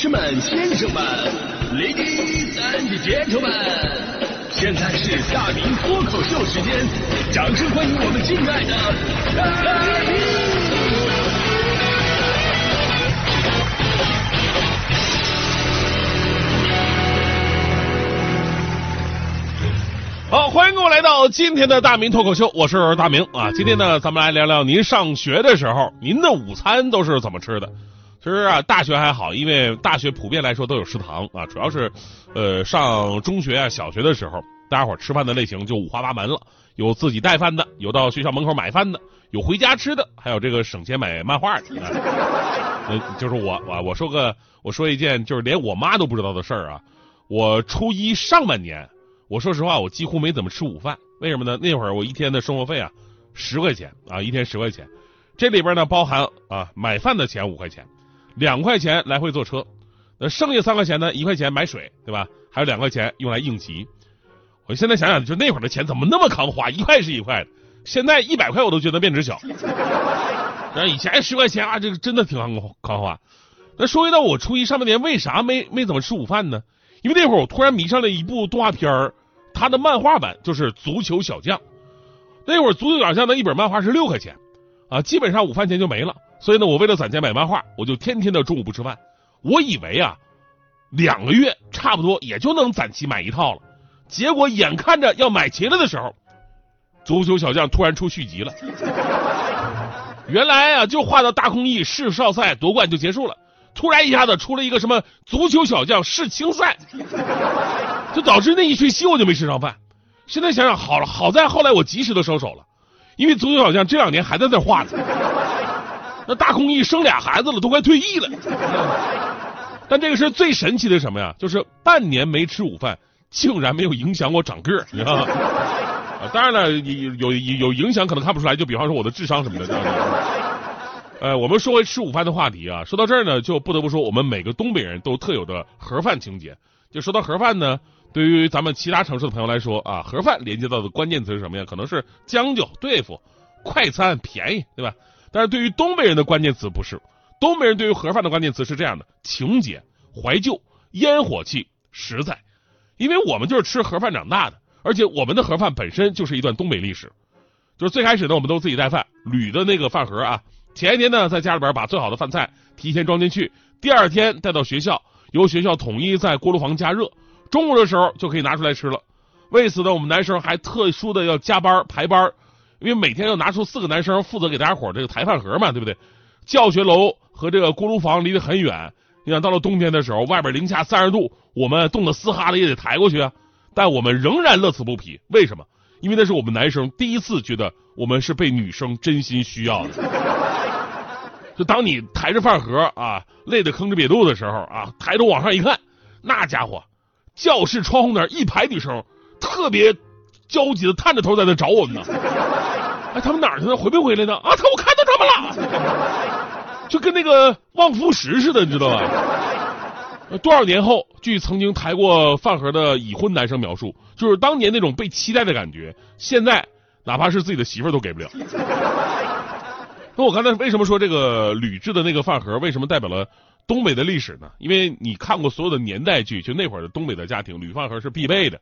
士们、先生们，Ladies and Gentlemen，现在是大明脱口秀时间，掌声欢迎我们敬爱的大明！好，欢迎各位来到今天的大明脱口秀，我是大明啊。今天呢，咱们来聊聊您上学的时候，您的午餐都是怎么吃的？其实啊，大学还好，因为大学普遍来说都有食堂啊。主要是，呃，上中学啊、小学的时候，大家伙吃饭的类型就五花八门了，有自己带饭的，有到学校门口买饭的，有回家吃的，还有这个省钱买漫画的。呃，就是我，我我说个，我说一件就是连我妈都不知道的事儿啊。我初一上半年。我说实话，我几乎没怎么吃午饭，为什么呢？那会儿我一天的生活费啊，十块钱啊，一天十块钱，这里边呢包含啊买饭的钱五块钱，两块钱来回坐车，那剩下三块钱呢，一块钱买水，对吧？还有两块钱用来应急。我现在想想，就那会儿的钱怎么那么扛花，一块是一块的，现在一百块我都觉得面值小。那以前十块钱啊，这个真的挺扛扛花。那说回到我初一上半年为啥没没怎么吃午饭呢？因为那会儿我突然迷上了一部动画片儿。它的漫画版就是《足球小将》，那会儿《足球小将》的一本漫画是六块钱，啊，基本上午饭钱就没了。所以呢，我为了攒钱买漫画，我就天天的中午不吃饭。我以为啊，两个月差不多也就能攒齐买一套了。结果眼看着要买齐了的时候，《足球小将》突然出续集了。原来啊，就画到大空翼世少赛夺冠就结束了，突然一下子出了一个什么《足球小将世青赛》。就导致那一学期我就没吃上饭。现在想想，好了，好在后来我及时的收手了，因为足球小将这两年还在那画呢。那大空翼生俩孩子了，都快退役了。但这个是最神奇的什么呀？就是半年没吃午饭，竟然没有影响我长个儿，你知道吗？当然了，有有有影响，可能看不出来。就比方说我的智商什么的。呃，我们说回吃午饭的话题啊，说到这儿呢，就不得不说我们每个东北人都特有的盒饭情节。就说到盒饭呢。对于咱们其他城市的朋友来说啊，盒饭连接到的关键词是什么呀？可能是将就、对付、快餐、便宜，对吧？但是对于东北人的关键词不是，东北人对于盒饭的关键词是这样的：情节、怀旧、烟火气、实在。因为我们就是吃盒饭长大的，而且我们的盒饭本身就是一段东北历史。就是最开始呢，我们都自己带饭，铝的那个饭盒啊，前一天呢在家里边把最好的饭菜提前装进去，第二天带到学校，由学校统一在锅炉房加热。中午的时候就可以拿出来吃了，为此呢，我们男生还特殊的要加班排班，因为每天要拿出四个男生负责给大家伙这个抬饭盒嘛，对不对？教学楼和这个锅炉房离得很远，你想到了冬天的时候，外边零下三十度，我们冻得嘶哈的也得抬过去啊。但我们仍然乐此不疲，为什么？因为那是我们男生第一次觉得我们是被女生真心需要的。就当你抬着饭盒啊，累得吭哧瘪肚的时候啊，抬头往上一看，那家伙。教室窗户那儿一排女生，特别焦急的探着头在那找我们呢。哎，他们哪儿去了？回没回来呢？啊，他我看到他们了，就跟那个望夫石似的，你知道吧？多少年后，据曾经抬过饭盒的已婚男生描述，就是当年那种被期待的感觉，现在哪怕是自己的媳妇儿都给不了。那我刚才为什么说这个铝制的那个饭盒为什么代表了？东北的历史呢？因为你看过所有的年代剧，就那会儿的东北的家庭，铝饭盒是必备的。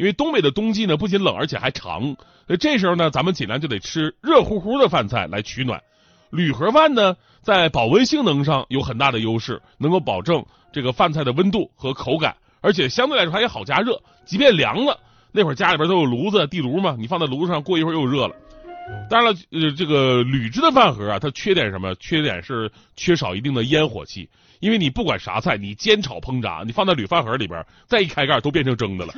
因为东北的冬季呢，不仅冷，而且还长。那这时候呢，咱们尽量就得吃热乎乎的饭菜来取暖。铝盒饭呢，在保温性能上有很大的优势，能够保证这个饭菜的温度和口感，而且相对来说它也好加热。即便凉了，那会儿家里边都有炉子、地炉嘛，你放在炉子上，过一会儿又热了。当然了，呃，这个铝制的饭盒啊，它缺点什么？缺点是缺少一定的烟火气。因为你不管啥菜，你煎炒烹炸，你放在铝饭盒里边，再一开盖都变成蒸的了。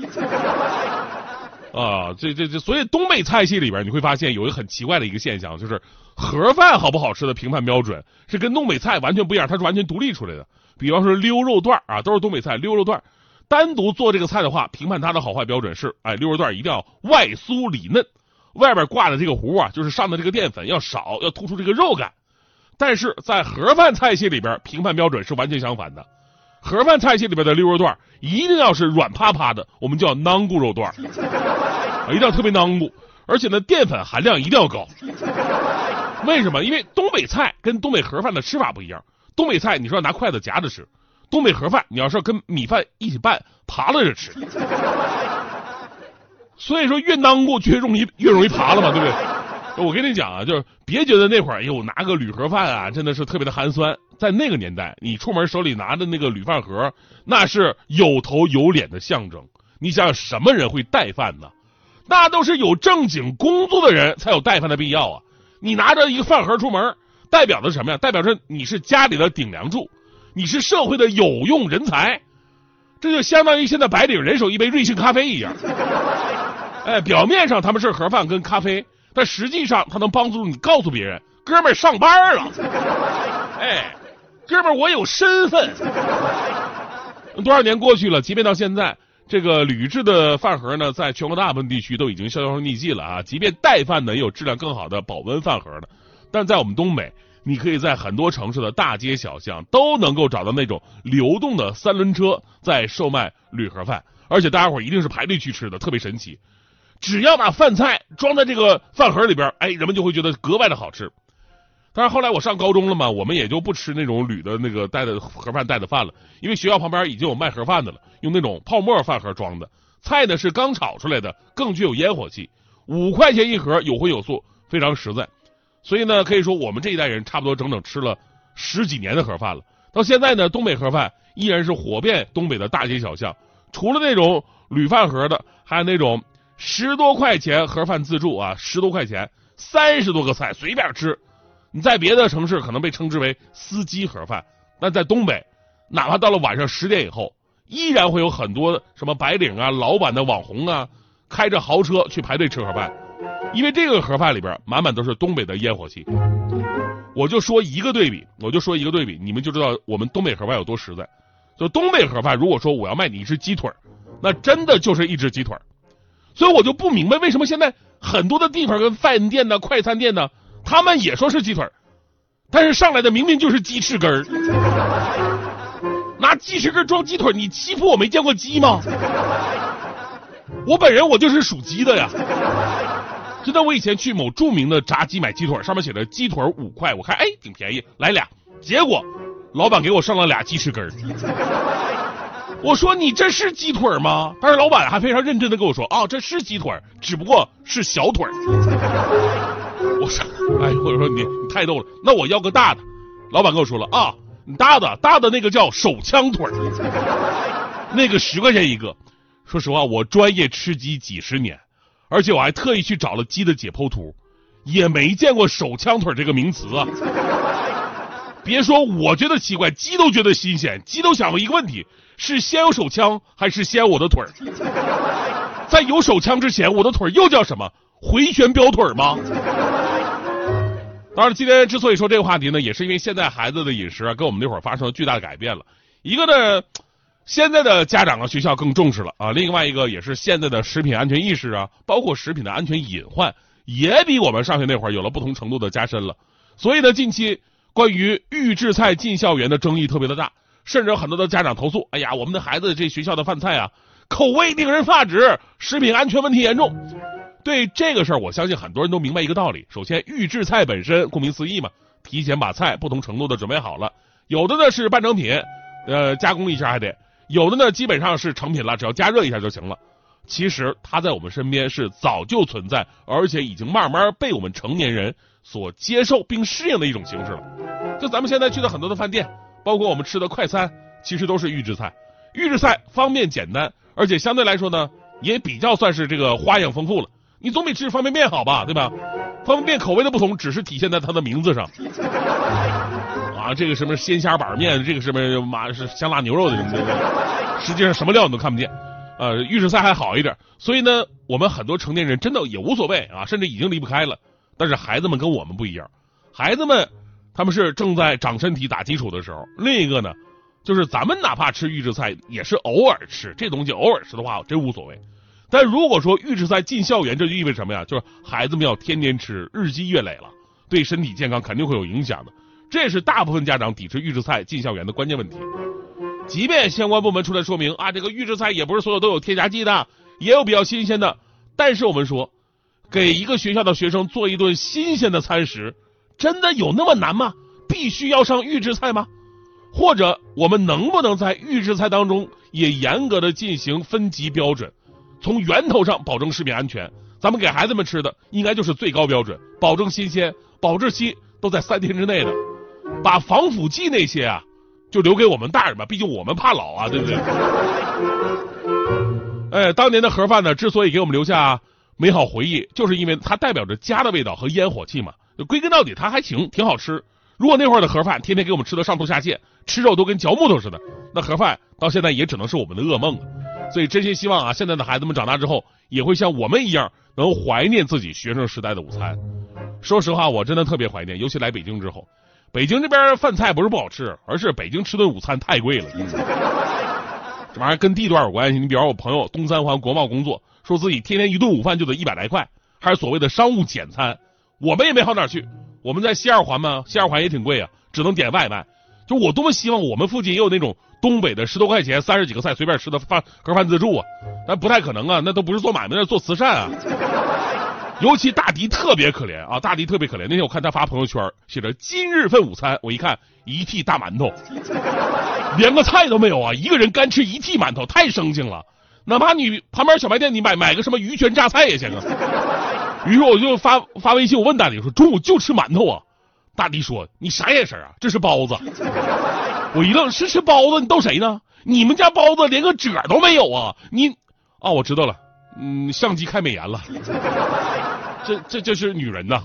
啊，这这这，所以东北菜系里边你会发现有一个很奇怪的一个现象，就是盒饭好不好吃的评判标准是跟东北菜完全不一样，它是完全独立出来的。比方说溜肉段啊，都是东北菜，溜肉段单独做这个菜的话，评判它的好坏标准是，哎，溜肉段一定要外酥里嫩，外边挂的这个糊啊，就是上的这个淀粉要少，要突出这个肉感。但是在盒饭菜系里边，评判标准是完全相反的。盒饭菜系里边的溜肉段一定要是软趴趴的，我们叫囊骨肉段，一定要特别囊骨，而且呢淀粉含量一定要高。为什么？因为东北菜跟东北盒饭的吃法不一样。东北菜你说要拿筷子夹着吃，东北盒饭，你要是跟米饭一起拌，扒拉着吃。所以说越囊过越容易越容易扒了嘛，对不对？我跟你讲啊，就是别觉得那会儿，哎呦，拿个铝盒饭啊，真的是特别的寒酸。在那个年代，你出门手里拿着那个铝饭盒，那是有头有脸的象征。你想想，什么人会带饭呢？那都是有正经工作的人才有带饭的必要啊！你拿着一个饭盒出门，代表的什么呀？代表着你是家里的顶梁柱，你是社会的有用人才。这就相当于现在白领人手一杯瑞幸咖啡一样。哎，表面上他们是盒饭跟咖啡，但实际上它能帮助你告诉别人，哥们儿上班了。哎，哥们儿我有身份。多少年过去了，即便到现在，这个铝制的饭盒呢，在全国大部分地区都已经销声匿迹了啊。即便带饭呢，也有质量更好的保温饭盒的，但在我们东北，你可以在很多城市的大街小巷都能够找到那种流动的三轮车在售卖铝盒饭，而且大家伙一定是排队去吃的，特别神奇。只要把饭菜装在这个饭盒里边，哎，人们就会觉得格外的好吃。但是后来我上高中了嘛，我们也就不吃那种铝的那个带的盒饭带的饭了，因为学校旁边已经有卖盒饭的了，用那种泡沫饭盒装的，菜呢是刚炒出来的，更具有烟火气。五块钱一盒，有荤有素，非常实在。所以呢，可以说我们这一代人差不多整整吃了十几年的盒饭了。到现在呢，东北盒饭依然是火遍东北的大街小巷，除了那种铝饭盒的，还有那种。十多块钱盒饭自助啊，十多块钱，三十多个菜随便吃。你在别的城市可能被称之为司机盒饭，那在东北，哪怕到了晚上十点以后，依然会有很多什么白领啊、老板的网红啊，开着豪车去排队吃盒饭，因为这个盒饭里边满满都是东北的烟火气。我就说一个对比，我就说一个对比，你们就知道我们东北盒饭有多实在。就东北盒饭，如果说我要卖你一只鸡腿那真的就是一只鸡腿所以我就不明白为什么现在很多的地方跟饭店呢、快餐店呢，他们也说是鸡腿儿但是上来的明明就是鸡翅根儿，拿鸡翅根装鸡腿你欺负我没见过鸡吗？我本人我就是属鸡的呀。真的，我以前去某著名的炸鸡买鸡腿上面写着鸡腿五块，我看哎挺便宜，来俩，结果老板给我上了俩鸡翅根儿。我说你这是鸡腿吗？但是老板还非常认真的跟我说啊，这是鸡腿，只不过是小腿。我说，哎，我说你你太逗了，那我要个大的。老板跟我说了啊，你大的大的那个叫手枪腿，那个十块钱一个。说实话，我专业吃鸡几十年，而且我还特意去找了鸡的解剖图，也没见过手枪腿这个名词啊。别说我觉得奇怪，鸡都觉得新鲜，鸡都想过一个问题。是先有手枪还是先我的腿儿？在有手枪之前，我的腿又叫什么？回旋镖腿吗？当然，今天之所以说这个话题呢，也是因为现在孩子的饮食啊，跟我们那会儿发生了巨大的改变了。一个呢，现在的家长啊、学校更重视了啊；另外一个也是现在的食品安全意识啊，包括食品的安全隐患，也比我们上学那会儿有了不同程度的加深了。所以呢，近期关于预制菜进校园的争议特别的大。甚至有很多的家长投诉：“哎呀，我们的孩子这学校的饭菜啊，口味令人发指，食品安全问题严重。”对这个事儿，我相信很多人都明白一个道理：首先，预制菜本身顾名思义嘛，提前把菜不同程度的准备好了，有的呢是半成品，呃，加工一下还得；有的呢基本上是成品了，只要加热一下就行了。其实它在我们身边是早就存在，而且已经慢慢被我们成年人所接受并适应的一种形式了。就咱们现在去的很多的饭店。包括我们吃的快餐，其实都是预制菜。预制菜方便简单，而且相对来说呢，也比较算是这个花样丰富了。你总比吃方便面好吧，对吧？方便面口味的不同，只是体现在它的名字上。啊，这个什么鲜虾板面，这个什么麻是香辣牛肉的什么的，实际上什么料你都看不见。呃，预制菜还好一点，所以呢，我们很多成年人真的也无所谓啊，甚至已经离不开了。但是孩子们跟我们不一样，孩子们。他们是正在长身体、打基础的时候。另一个呢，就是咱们哪怕吃预制菜，也是偶尔吃这东西，偶尔吃的话真无所谓。但如果说预制菜进校园，这就意味什么呀？就是孩子们要天天吃，日积月累了，对身体健康肯定会有影响的。这是大部分家长抵制预制菜进校园的关键问题。即便相关部门出来说明啊，这个预制菜也不是所有都有添加剂的，也有比较新鲜的。但是我们说，给一个学校的学生做一顿新鲜的餐食。真的有那么难吗？必须要上预制菜吗？或者我们能不能在预制菜当中也严格的进行分级标准，从源头上保证食品安全？咱们给孩子们吃的应该就是最高标准，保证新鲜，保质期都在三天之内的。把防腐剂那些啊，就留给我们大人吧，毕竟我们怕老啊，对不对？哎，当年的盒饭呢，之所以给我们留下美好回忆，就是因为它代表着家的味道和烟火气嘛。归根到底，它还行，挺好吃。如果那会儿的盒饭天天给我们吃的上吐下泻，吃肉都跟嚼木头似的，那盒饭到现在也只能是我们的噩梦了。所以真心希望啊，现在的孩子们长大之后也会像我们一样，能怀念自己学生时代的午餐。说实话，我真的特别怀念，尤其来北京之后，北京这边饭菜不是不好吃，而是北京吃顿午餐太贵了。这玩意儿跟地段有关系。你比方我朋友东三环国贸工作，说自己天天一顿午饭就得一百来块，还是所谓的商务简餐。我们也没好哪去，我们在西二环嘛，西二环也挺贵啊，只能点外卖。就我多么希望我们附近也有那种东北的十多块钱三十几个菜随便吃的饭盒饭自助啊，但不太可能啊，那都不是做买卖，那是做慈善啊。尤其大迪特别可怜啊，大迪特别可怜。那天我看他发朋友圈，写着今日份午餐，我一看一屉大馒头，连个菜都没有啊，一个人干吃一屉馒头，太生性了。哪怕你旁边小卖店你买买个什么鱼泉榨菜也行啊。于是我就发发微信，我问大迪说中午就吃馒头啊？大迪说你啥眼神啊？这是包子。我一愣，是吃包子？你逗谁呢？你们家包子连个褶都没有啊？你啊，我知道了，嗯，相机开美颜了。这这这是女人呐。